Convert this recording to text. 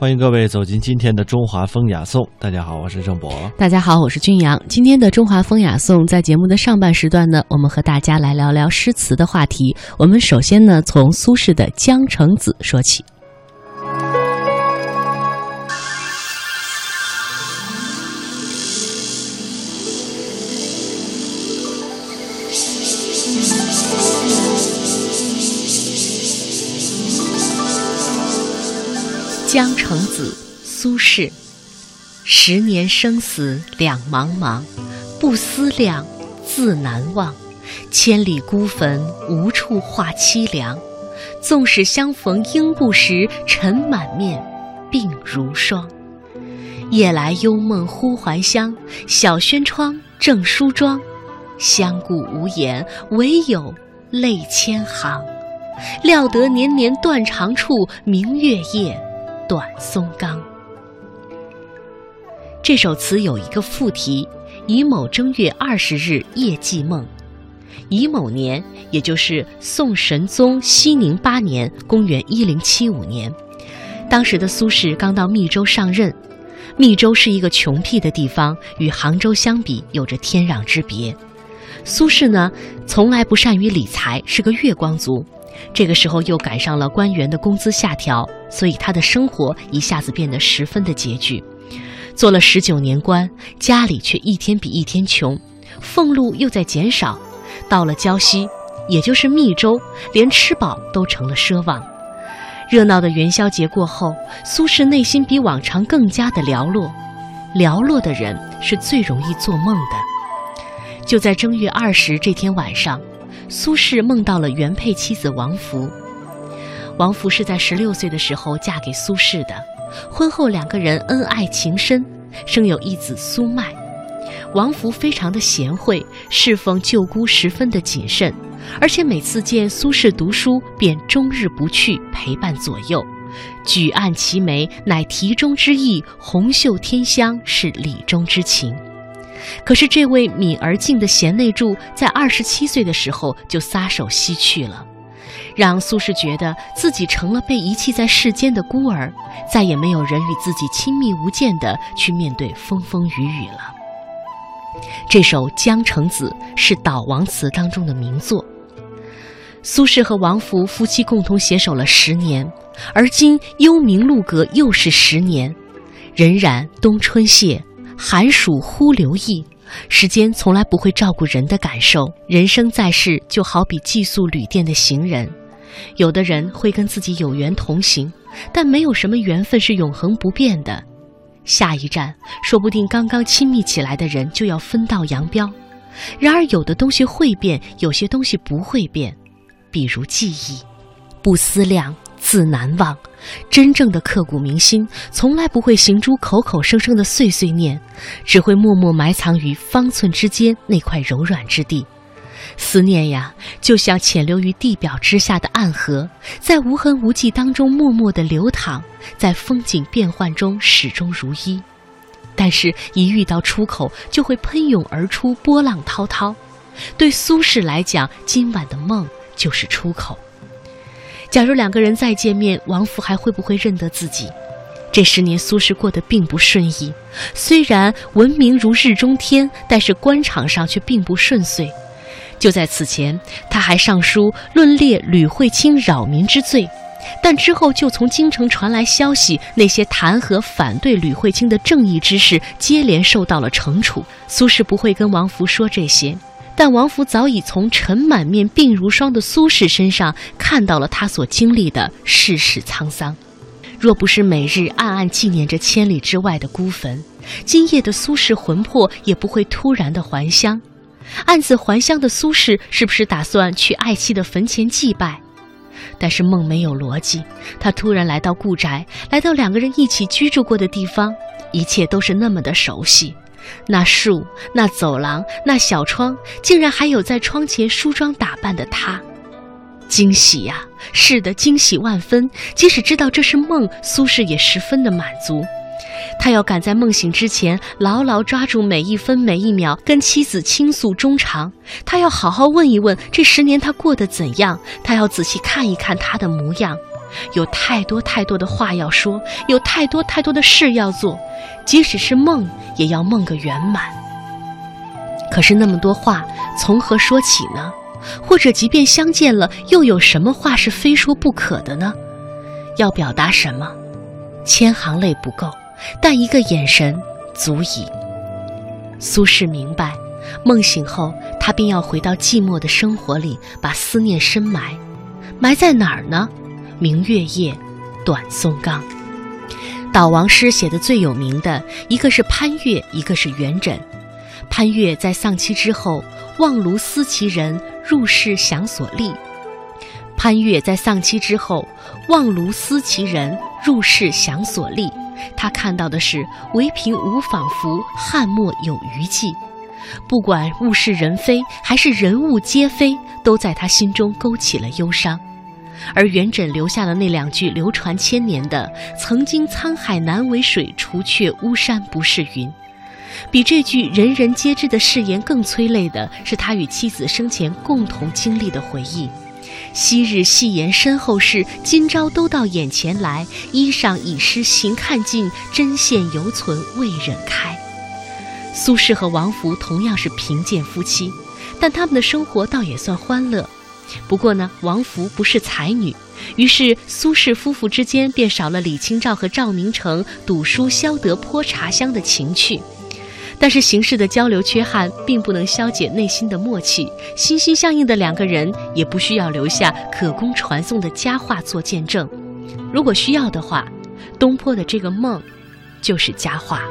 欢迎各位走进今天的中华风雅颂。大家好，我是郑博。大家好，我是俊阳。今天的中华风雅颂，在节目的上半时段呢，我们和大家来聊聊诗词的话题。我们首先呢，从苏轼的《江城子》说起。《江城子》苏轼：十年生死两茫茫，不思量，自难忘。千里孤坟，无处话凄凉。纵使相逢应不识，尘满面，鬓如霜。夜来幽梦忽还乡，小轩窗，正梳妆。相顾无言，唯有泪千行。料得年年断肠处，明月夜。短松冈。这首词有一个副题：乙卯正月二十日夜记梦。乙卯年，也就是宋神宗熙宁八年（公元一零七五年），当时的苏轼刚到密州上任。密州是一个穷僻的地方，与杭州相比有着天壤之别。苏轼呢，从来不善于理财，是个月光族。这个时候又赶上了官员的工资下调，所以他的生活一下子变得十分的拮据。做了十九年官，家里却一天比一天穷，俸禄又在减少。到了胶西，也就是密州，连吃饱都成了奢望。热闹的元宵节过后，苏轼内心比往常更加的寥落。寥落的人是最容易做梦的。就在正月二十这天晚上。苏轼梦到了原配妻子王弗。王弗是在十六岁的时候嫁给苏轼的，婚后两个人恩爱情深，生有一子苏迈。王弗非常的贤惠，侍奉舅姑十分的谨慎，而且每次见苏轼读书，便终日不去陪伴左右。举案齐眉，乃题中之意；红袖添香，是礼中之情。可是，这位敏而静的贤内助，在二十七岁的时候就撒手西去了，让苏轼觉得自己成了被遗弃在世间的孤儿，再也没有人与自己亲密无间的去面对风风雨雨了。这首《江城子》是悼亡词当中的名作。苏轼和王弗夫妻共同携手了十年，而今幽冥路隔又是十年，荏苒冬春谢。寒暑忽流意，时间从来不会照顾人的感受。人生在世，就好比寄宿旅店的行人，有的人会跟自己有缘同行，但没有什么缘分是永恒不变的。下一站，说不定刚刚亲密起来的人就要分道扬镳。然而，有的东西会变，有些东西不会变，比如记忆，不思量。自难忘，真正的刻骨铭心，从来不会行诸口口声声的碎碎念，只会默默埋藏于方寸之间那块柔软之地。思念呀，就像潜流于地表之下的暗河，在无痕无迹当中默默地流淌，在风景变幻中始终如一。但是，一遇到出口，就会喷涌而出，波浪滔滔。对苏轼来讲，今晚的梦就是出口。假如两个人再见面，王弗还会不会认得自己？这十年，苏轼过得并不顺意。虽然闻名如日中天，但是官场上却并不顺遂。就在此前，他还上书论列吕惠卿扰民之罪，但之后就从京城传来消息，那些弹劾反对吕惠卿的正义之士接连受到了惩处。苏轼不会跟王弗说这些。但王弗早已从尘满面、鬓如霜的苏轼身上看到了他所经历的世事沧桑。若不是每日暗暗纪念着千里之外的孤坟，今夜的苏轼魂魄也不会突然的还乡。暗自还乡的苏轼，是不是打算去爱妻的坟前祭拜？但是梦没有逻辑，他突然来到故宅，来到两个人一起居住过的地方，一切都是那么的熟悉。那树，那走廊，那小窗，竟然还有在窗前梳妆打扮的他，惊喜呀！是的，惊喜万分。即使知道这是梦，苏轼也十分的满足。他要赶在梦醒之前，牢牢抓住每一分每一秒，跟妻子倾诉衷肠。他要好好问一问这十年他过得怎样，他要仔细看一看他的模样。有太多太多的话要说，有太多太多的事要做，即使是梦，也要梦个圆满。可是那么多话，从何说起呢？或者，即便相见了，又有什么话是非说不可的呢？要表达什么？千行泪不够，但一个眼神足矣。苏轼明白，梦醒后，他便要回到寂寞的生活里，把思念深埋。埋在哪儿呢？明月夜，短松冈。悼亡诗写的最有名的一个是潘岳，一个是元稹。潘岳在丧妻之后，望庐思其人，入室想所立。潘岳在丧妻之后，望庐思其人，入室想所立。他看到的是唯凭无仿佛，汉末有余悸。不管物是人非，还是人物皆非，都在他心中勾起了忧伤。而元稹留下了那两句流传千年的“曾经沧海难为水，除却巫山不是云”。比这句人人皆知的誓言更催泪的是他与妻子生前共同经历的回忆：“昔日戏言身后事，今朝都到眼前来。衣裳已湿行看尽，针线犹存未忍开。”苏轼和王弗同样是贫贱夫妻，但他们的生活倒也算欢乐。不过呢，王弗不是才女，于是苏轼夫妇之间便少了李清照和赵明诚赌书消得泼茶香的情趣。但是形式的交流缺憾并不能消解内心的默契，心心相印的两个人也不需要留下可供传颂的佳话做见证。如果需要的话，东坡的这个梦，就是佳话。